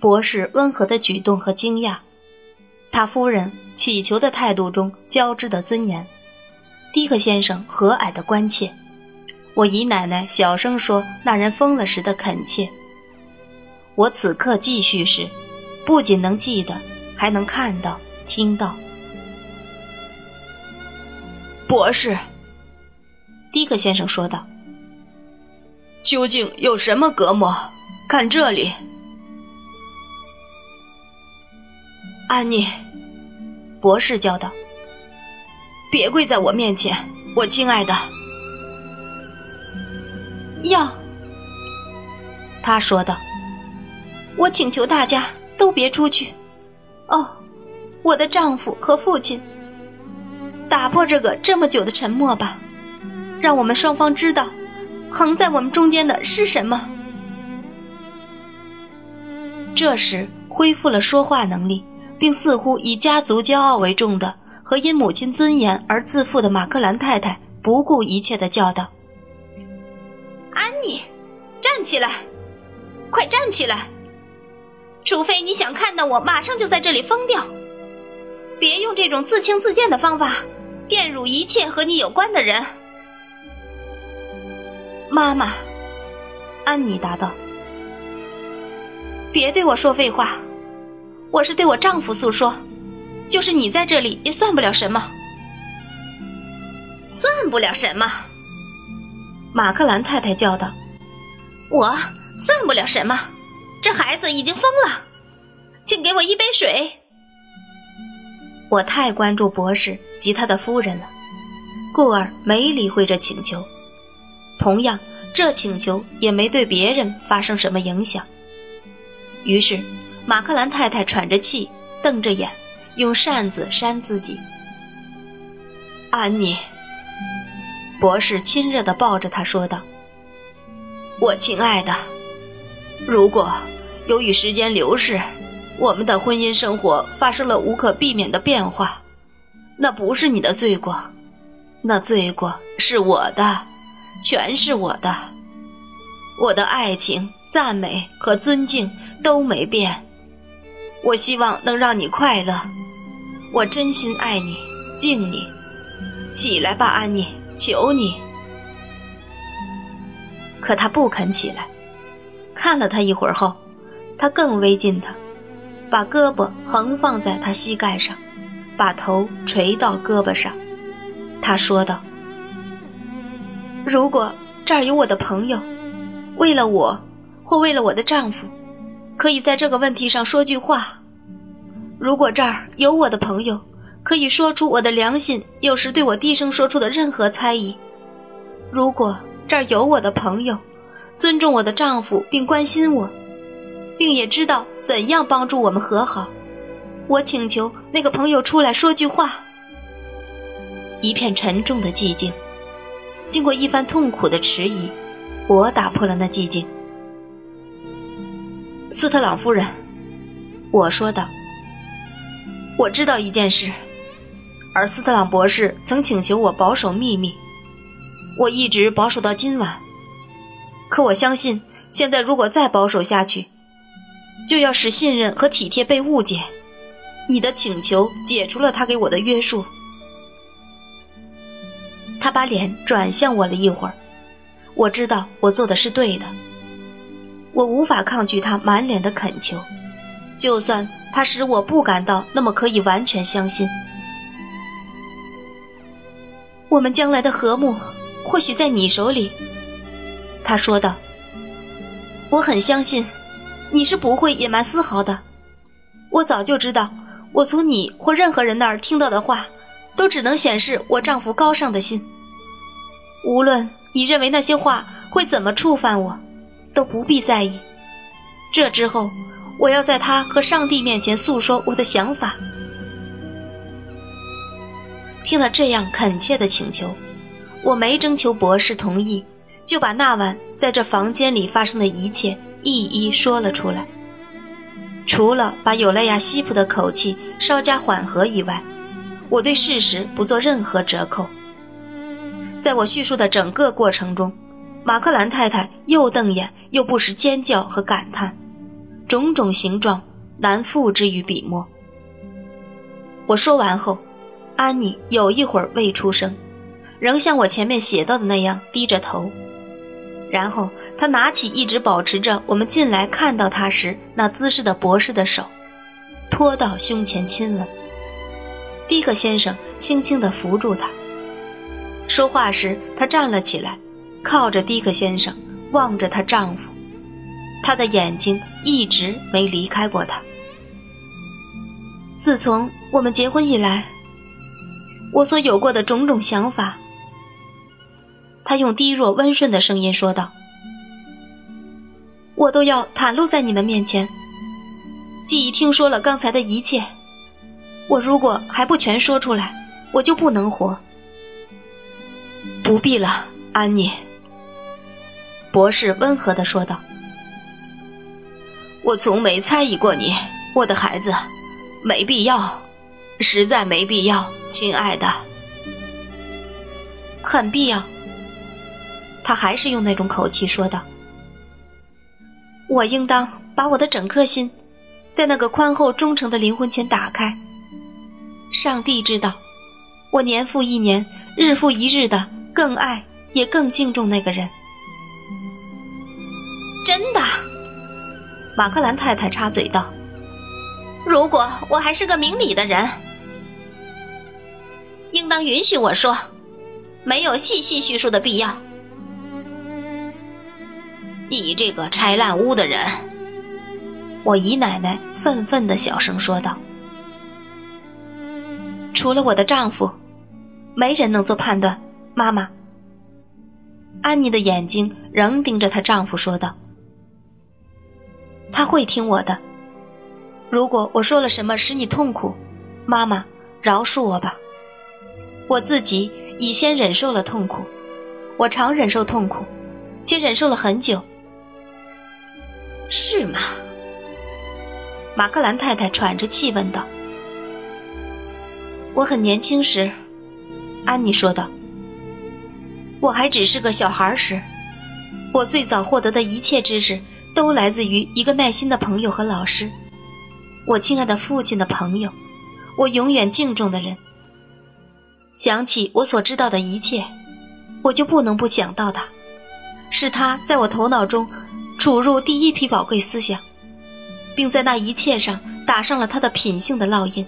博士温和的举动和惊讶，他夫人乞求的态度中交织的尊严，迪克先生和蔼的关切，我姨奶奶小声说那人疯了时的恳切。我此刻继续时，不仅能记得，还能看到、听到。博士，迪克先生说道：“究竟有什么隔膜？看这里。”安妮，博士叫道：“别跪在我面前，我亲爱的。”要，他说道：“我请求大家都别出去。哦，我的丈夫和父亲，打破这个这么久的沉默吧，让我们双方知道，横在我们中间的是什么。”这时恢复了说话能力。并似乎以家族骄傲为重的和因母亲尊严而自负的马克兰太太不顾一切的叫道：“安妮，站起来，快站起来！除非你想看到我马上就在这里疯掉，别用这种自轻自贱的方法玷辱一切和你有关的人。”妈妈，安妮答道：“别对我说废话。”我是对我丈夫诉说，就是你在这里也算不了什么，算不了什么。马克兰太太叫道：“我算不了什么，这孩子已经疯了，请给我一杯水。”我太关注博士及他的夫人了，故而没理会这请求。同样，这请求也没对别人发生什么影响。于是。马克兰太太喘着气，瞪着眼，用扇子扇自己。安妮，博士亲热地抱着她说道：“我亲爱的，如果由于时间流逝，我们的婚姻生活发生了无可避免的变化，那不是你的罪过，那罪过是我的，全是我的。我的爱情、赞美和尊敬都没变。”我希望能让你快乐，我真心爱你，敬你。起来吧，安妮，求你。可他不肯起来。看了他一会儿后，他更微近他，把胳膊横放在他膝盖上，把头垂到胳膊上。他说道：“如果这儿有我的朋友，为了我，或为了我的丈夫。”可以在这个问题上说句话。如果这儿有我的朋友，可以说出我的良心有时对我低声说出的任何猜疑；如果这儿有我的朋友，尊重我的丈夫并关心我，并也知道怎样帮助我们和好，我请求那个朋友出来说句话。一片沉重的寂静，经过一番痛苦的迟疑，我打破了那寂静。斯特朗夫人，我说道：“我知道一件事，而斯特朗博士曾请求我保守秘密，我一直保守到今晚。可我相信，现在如果再保守下去，就要使信任和体贴被误解。你的请求解除了他给我的约束。”他把脸转向我了一会儿，我知道我做的是对的。我无法抗拒他满脸的恳求，就算他使我不感到那么可以完全相信。我们将来的和睦，或许在你手里。”他说道。“我很相信，你是不会隐瞒丝毫的。我早就知道，我从你或任何人那儿听到的话，都只能显示我丈夫高尚的心。无论你认为那些话会怎么触犯我。”都不必在意。这之后，我要在他和上帝面前诉说我的想法。听了这样恳切的请求，我没征求博士同意，就把那晚在这房间里发生的一切一一说了出来。除了把有莱亚西普的口气稍加缓和以外，我对事实不做任何折扣。在我叙述的整个过程中。马克兰太太又瞪眼又不时尖叫和感叹，种种形状难复之于笔墨。我说完后，安妮有一会儿未出声，仍像我前面写到的那样低着头。然后她拿起一直保持着我们进来看到她时那姿势的博士的手，托到胸前亲吻。迪克先生轻轻地扶住她。说话时，她站了起来，靠着迪克先生，望着她丈夫。她的眼睛一直没离开过他。自从我们结婚以来，我所有过的种种想法，他用低弱温顺的声音说道：“我都要袒露在你们面前。既已听说了刚才的一切，我如果还不全说出来，我就不能活。”不必了，安妮。”博士温和的说道。我从没猜疑过你，我的孩子，没必要，实在没必要，亲爱的。很必要。他还是用那种口气说道：“我应当把我的整颗心，在那个宽厚忠诚的灵魂前打开。上帝知道，我年复一年，日复一日的更爱也更敬重那个人。真的。”马克兰太太插嘴道：“如果我还是个明理的人，应当允许我说，没有细细叙述的必要。你这个拆烂屋的人！”我姨奶奶愤愤的小声说道：“除了我的丈夫，没人能做判断。”妈妈，安妮的眼睛仍盯着她丈夫说道。他会听我的。如果我说了什么使你痛苦，妈妈，饶恕我吧。我自己已先忍受了痛苦，我常忍受痛苦，且忍受了很久。是吗？马克兰太太喘着气问道。我很年轻时，安妮说道。我还只是个小孩时，我最早获得的一切知识。都来自于一个耐心的朋友和老师，我亲爱的父亲的朋友，我永远敬重的人。想起我所知道的一切，我就不能不想到他，是他在我头脑中储入第一批宝贵思想，并在那一切上打上了他的品性的烙印。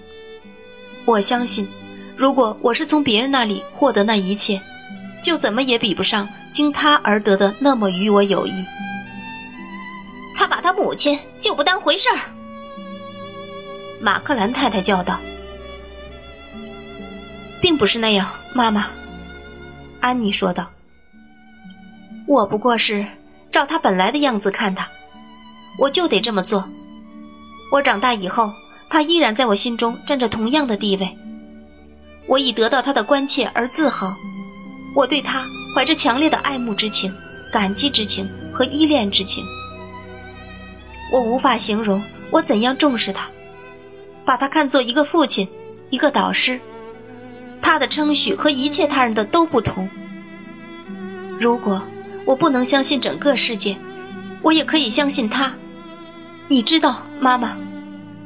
我相信，如果我是从别人那里获得那一切，就怎么也比不上经他而得的那么与我有益。他把他母亲就不当回事儿。马克兰太太叫道：“并不是那样，妈妈。”安妮说道：“我不过是照他本来的样子看他，我就得这么做。我长大以后，他依然在我心中占着同样的地位。我已得到他的关切而自豪，我对他怀着强烈的爱慕之情、感激之情和依恋之情。”我无法形容我怎样重视他，把他看作一个父亲，一个导师。他的称许和一切他人的都不同。如果我不能相信整个世界，我也可以相信他。你知道，妈妈，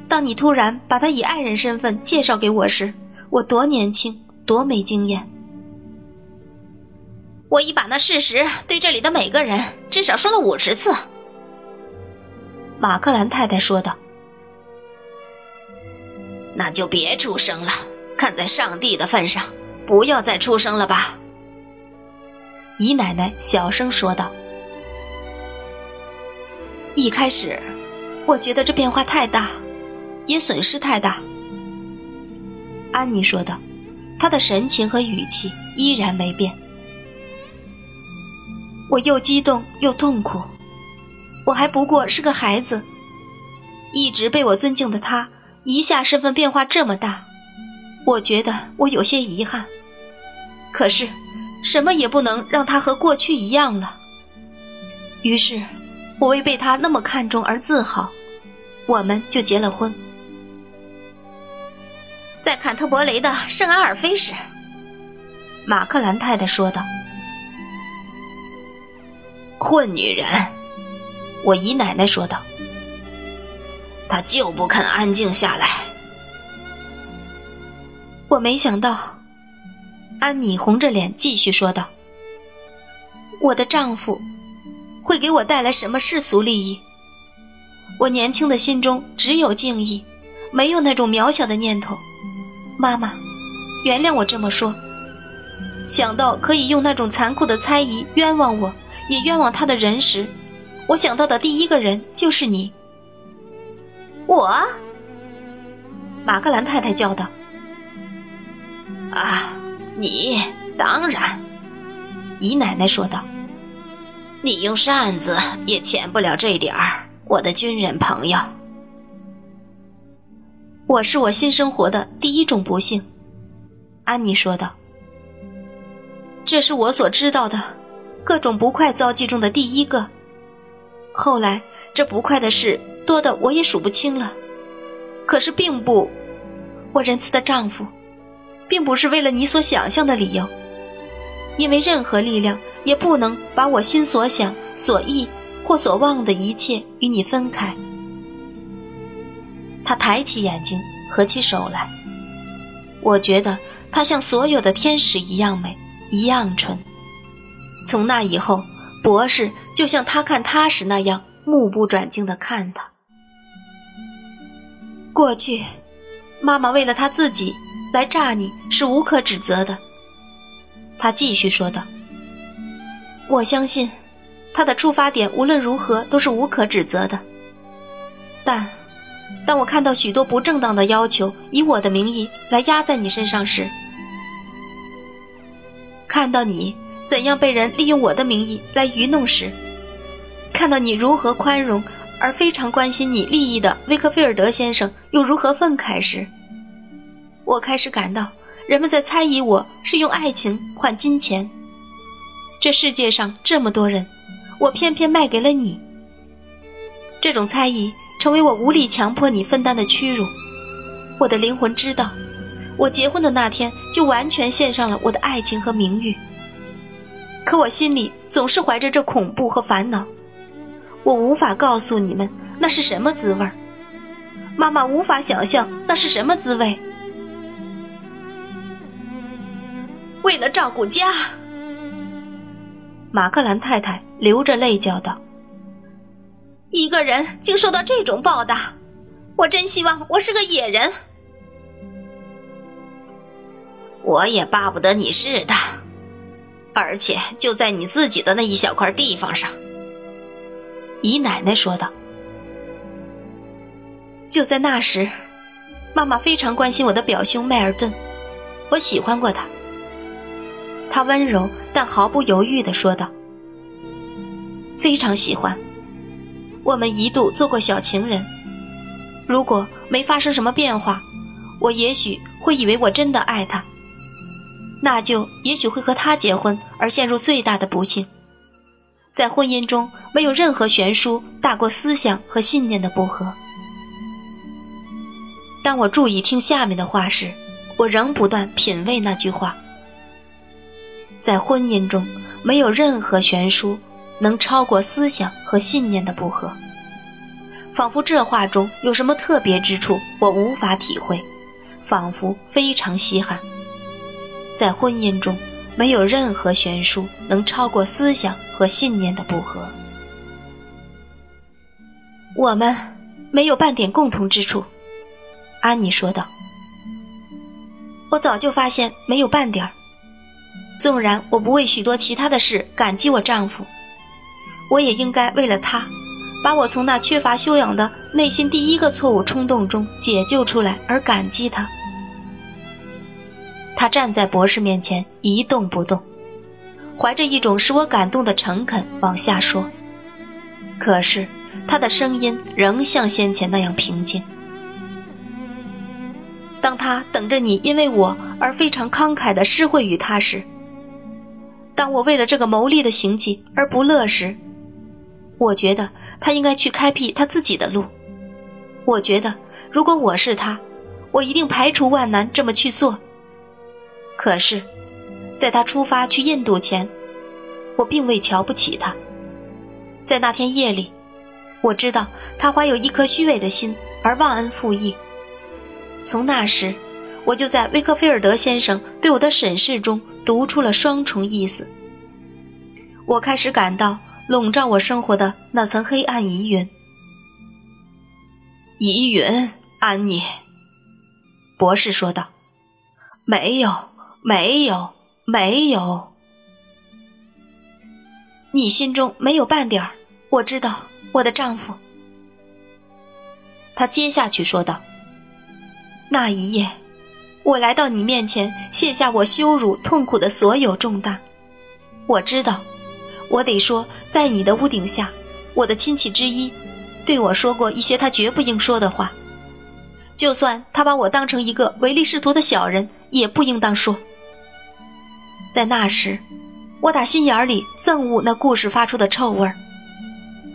当你突然把他以爱人身份介绍给我时，我多年轻，多没经验。我已把那事实对这里的每个人至少说了五十次。马克兰太太说道：“那就别出声了，看在上帝的份上，不要再出声了吧。”姨奶奶小声说道：“一开始，我觉得这变化太大，也损失太大。”安妮说道，她的神情和语气依然没变。我又激动又痛苦。我还不过是个孩子，一直被我尊敬的他，一下身份变化这么大，我觉得我有些遗憾。可是，什么也不能让他和过去一样了。于是，我为被他那么看重而自豪，我们就结了婚。在坎特伯雷的圣阿尔菲时，马克兰太太说道：“混女人。”我姨奶奶说道：“他就不肯安静下来。我没想到，安妮红着脸继续说道：“我的丈夫会给我带来什么世俗利益？我年轻的心中只有敬意，没有那种渺小的念头。妈妈，原谅我这么说。想到可以用那种残酷的猜疑冤枉我，也冤枉他的人时，我想到的第一个人就是你。我，马格兰太太叫道。”啊，你当然，姨奶奶说道：“你用扇子也遣不了这点儿，我的军人朋友。”我是我新生活的第一种不幸，安妮说道。这是我所知道的各种不快遭际中的第一个。后来这不快的事多的我也数不清了，可是并不，我仁慈的丈夫。并不是为了你所想象的理由，因为任何力量也不能把我心所想、所忆或所望的一切与你分开。他抬起眼睛，合起手来。我觉得他像所有的天使一样美，一样纯。从那以后，博士就像他看他时那样，目不转睛地看他。过去，妈妈为了他自己。来炸你是无可指责的，他继续说道。我相信，他的出发点无论如何都是无可指责的。但，当我看到许多不正当的要求以我的名义来压在你身上时，看到你怎样被人利用我的名义来愚弄时，看到你如何宽容而非常关心你利益的威克菲尔德先生又如何愤慨时，我开始感到，人们在猜疑我是用爱情换金钱。这世界上这么多人，我偏偏卖给了你。这种猜疑成为我无力强迫你分担的屈辱。我的灵魂知道，我结婚的那天就完全献上了我的爱情和名誉。可我心里总是怀着这恐怖和烦恼，我无法告诉你们那是什么滋味儿。妈妈无法想象那是什么滋味。为了照顾家，马克兰太太流着泪叫道：“一个人竟受到这种报答，我真希望我是个野人。我也巴不得你是的，而且就在你自己的那一小块地方上。”姨奶奶说道：“就在那时，妈妈非常关心我的表兄迈尔顿，我喜欢过他。”他温柔但毫不犹豫地说道：“非常喜欢。我们一度做过小情人。如果没发生什么变化，我也许会以为我真的爱他。那就也许会和他结婚，而陷入最大的不幸。在婚姻中，没有任何悬殊大过思想和信念的不合。当我注意听下面的话时，我仍不断品味那句话。”在婚姻中，没有任何悬殊能超过思想和信念的不合。仿佛这话中有什么特别之处，我无法体会。仿佛非常稀罕。在婚姻中，没有任何悬殊能超过思想和信念的不合。我们没有半点共同之处，安妮说道。我早就发现没有半点儿。纵然我不为许多其他的事感激我丈夫，我也应该为了他，把我从那缺乏修养的内心第一个错误冲动中解救出来而感激他。他站在博士面前一动不动，怀着一种使我感动的诚恳往下说，可是他的声音仍像先前那样平静。当他等着你因为我而非常慷慨的施惠于他时。当我为了这个牟利的行迹而不乐时，我觉得他应该去开辟他自己的路。我觉得如果我是他，我一定排除万难这么去做。可是，在他出发去印度前，我并未瞧不起他。在那天夜里，我知道他怀有一颗虚伪的心而忘恩负义。从那时，我就在威克菲尔德先生对我的审视中读出了双重意思。我开始感到笼罩我生活的那层黑暗疑云。疑云，安妮。博士说道：“没有，没有，没有。你心中没有半点儿。我知道，我的丈夫。”他接下去说道：“那一夜，我来到你面前，卸下我羞辱、痛苦的所有重担。我知道，我得说，在你的屋顶下，我的亲戚之一对我说过一些他绝不应说的话。”就算他把我当成一个唯利是图的小人，也不应当说。在那时，我打心眼里憎恶那故事发出的臭味儿。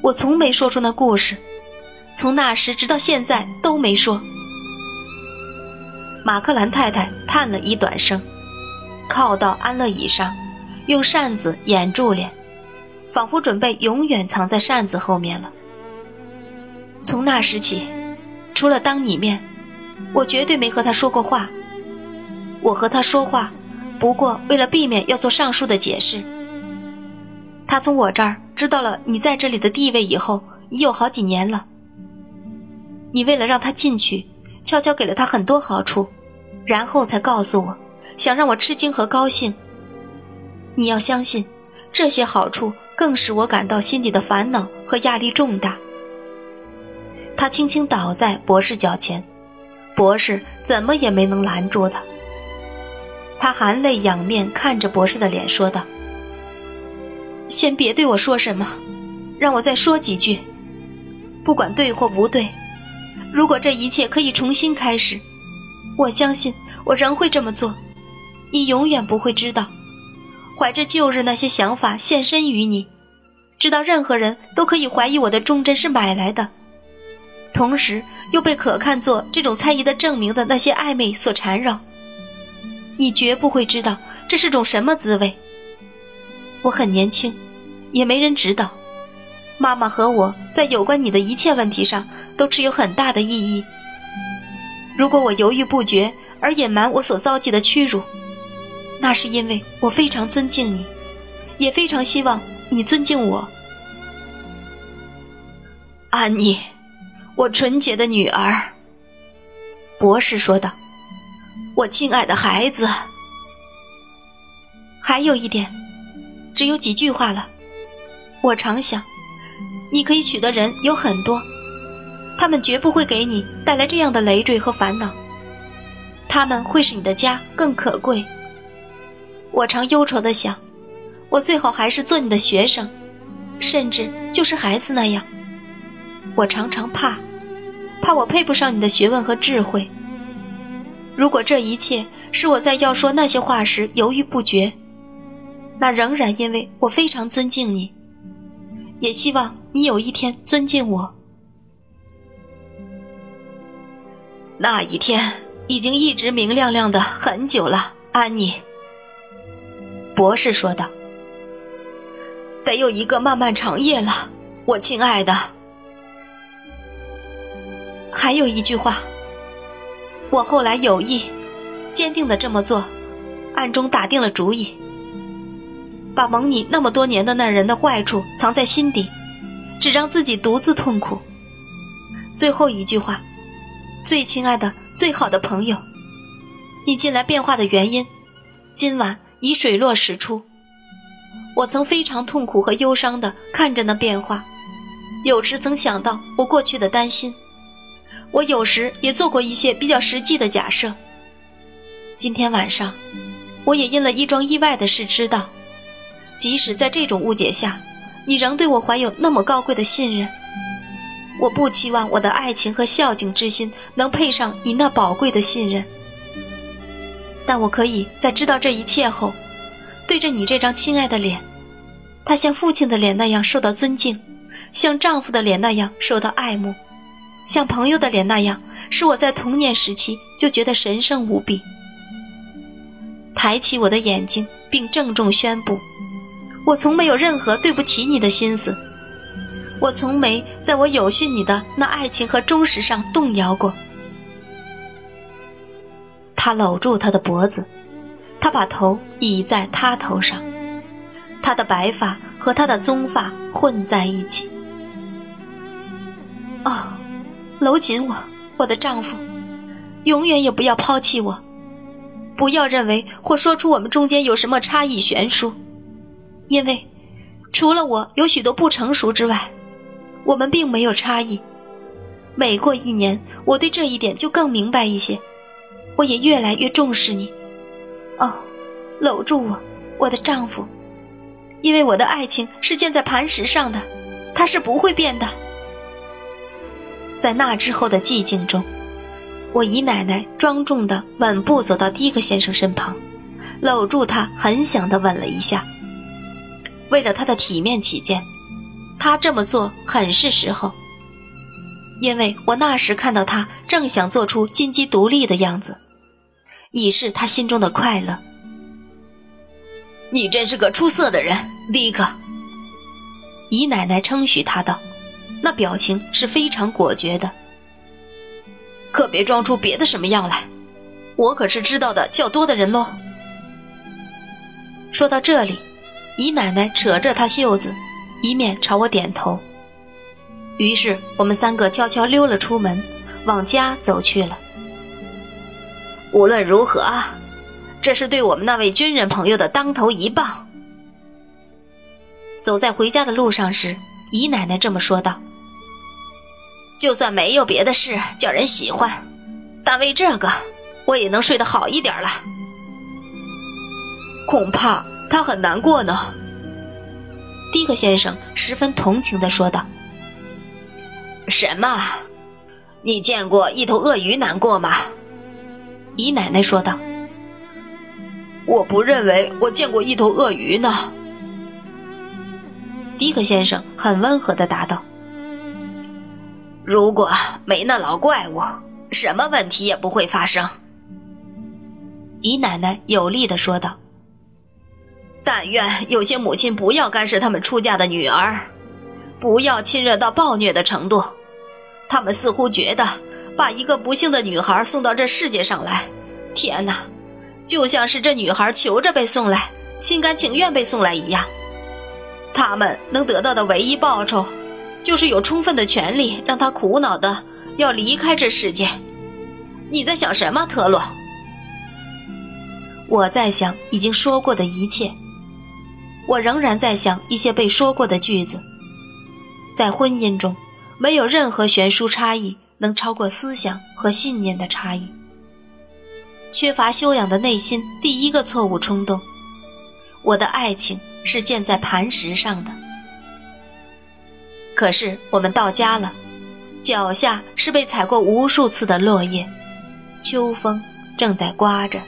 我从没说出那故事，从那时直到现在都没说。马克兰太太叹了一短声，靠到安乐椅上，用扇子掩住脸，仿佛准备永远藏在扇子后面了。从那时起，除了当你面。我绝对没和他说过话。我和他说话，不过为了避免要做上述的解释。他从我这儿知道了你在这里的地位以后，已有好几年了。你为了让他进去，悄悄给了他很多好处，然后才告诉我，想让我吃惊和高兴。你要相信，这些好处更使我感到心里的烦恼和压力重大。他轻轻倒在博士脚前。博士怎么也没能拦住他。他含泪仰面看着博士的脸，说道：“先别对我说什么，让我再说几句。不管对或不对，如果这一切可以重新开始，我相信我仍会这么做。你永远不会知道，怀着旧日那些想法献身于你，知道任何人都可以怀疑我的忠贞是买来的。”同时又被可看作这种猜疑的证明的那些暧昧所缠绕，你绝不会知道这是种什么滋味。我很年轻，也没人知道。妈妈和我在有关你的一切问题上都持有很大的意义。如果我犹豫不决而隐瞒我所遭际的屈辱，那是因为我非常尊敬你，也非常希望你尊敬我，安妮。我纯洁的女儿，博士说道：“我亲爱的孩子。”还有一点，只有几句话了。我常想，你可以娶的人有很多，他们绝不会给你带来这样的累赘和烦恼。他们会使你的家更可贵。我常忧愁的想，我最好还是做你的学生，甚至就是孩子那样。我常常怕，怕我配不上你的学问和智慧。如果这一切是我在要说那些话时犹豫不决，那仍然因为我非常尊敬你，也希望你有一天尊敬我。那一天已经一直明亮亮的很久了，安妮。博士说道：“得有一个漫漫长夜了，我亲爱的。”还有一句话，我后来有意、坚定的这么做，暗中打定了主意，把蒙你那么多年的那人的坏处藏在心底，只让自己独自痛苦。最后一句话，最亲爱的、最好的朋友，你近来变化的原因，今晚已水落石出。我曾非常痛苦和忧伤的看着那变化，有时曾想到我过去的担心。我有时也做过一些比较实际的假设。今天晚上，我也因了一桩意外的事知道，即使在这种误解下，你仍对我怀有那么高贵的信任。我不期望我的爱情和孝敬之心能配上你那宝贵的信任，但我可以在知道这一切后，对着你这张亲爱的脸，它像父亲的脸那样受到尊敬，像丈夫的脸那样受到爱慕。像朋友的脸那样，使我在童年时期就觉得神圣无比。抬起我的眼睛，并郑重宣布：我从没有任何对不起你的心思。我从没在我有训你的那爱情和忠实上动摇过。他搂住他的脖子，他把头倚在他头上，他的白发和他的棕发混在一起。哦，搂紧我，我的丈夫，永远也不要抛弃我，不要认为或说出我们中间有什么差异悬殊，因为除了我有许多不成熟之外，我们并没有差异。每过一年，我对这一点就更明白一些。我也越来越重视你，哦，搂住我，我的丈夫，因为我的爱情是建在磐石上的，它是不会变的。在那之后的寂静中，我姨奶奶庄重的稳步走到迪克先生身旁，搂住他，很想的吻了一下。为了他的体面起见，他这么做很是时候。因为我那时看到他正想做出金鸡独立的样子，以示他心中的快乐。你真是个出色的人，迪克。姨奶奶称许他道，那表情是非常果决的。可别装出别的什么样来，我可是知道的较多的人喽。说到这里，姨奶奶扯着他袖子，一面朝我点头。于是我们三个悄悄溜了出门，往家走去了。无论如何，这是对我们那位军人朋友的当头一棒。走在回家的路上时，姨奶奶这么说道：“就算没有别的事叫人喜欢，但为这个，我也能睡得好一点了。恐怕他很难过呢。”迪克先生十分同情地说道。什么？你见过一头鳄鱼难过吗？姨奶奶说道。我不认为我见过一头鳄鱼呢。迪克先生很温和的答道。如果没那老怪物，什么问题也不会发生。姨奶奶有力的说道。但愿有些母亲不要干涉他们出嫁的女儿。不要亲热到暴虐的程度，他们似乎觉得把一个不幸的女孩送到这世界上来，天哪，就像是这女孩求着被送来，心甘情愿被送来一样。他们能得到的唯一报酬，就是有充分的权利让他苦恼的要离开这世界。你在想什么，特洛？我在想已经说过的一切。我仍然在想一些被说过的句子。在婚姻中，没有任何悬殊差异能超过思想和信念的差异。缺乏修养的内心，第一个错误冲动：我的爱情是建在磐石上的。可是我们到家了，脚下是被踩过无数次的落叶，秋风正在刮着。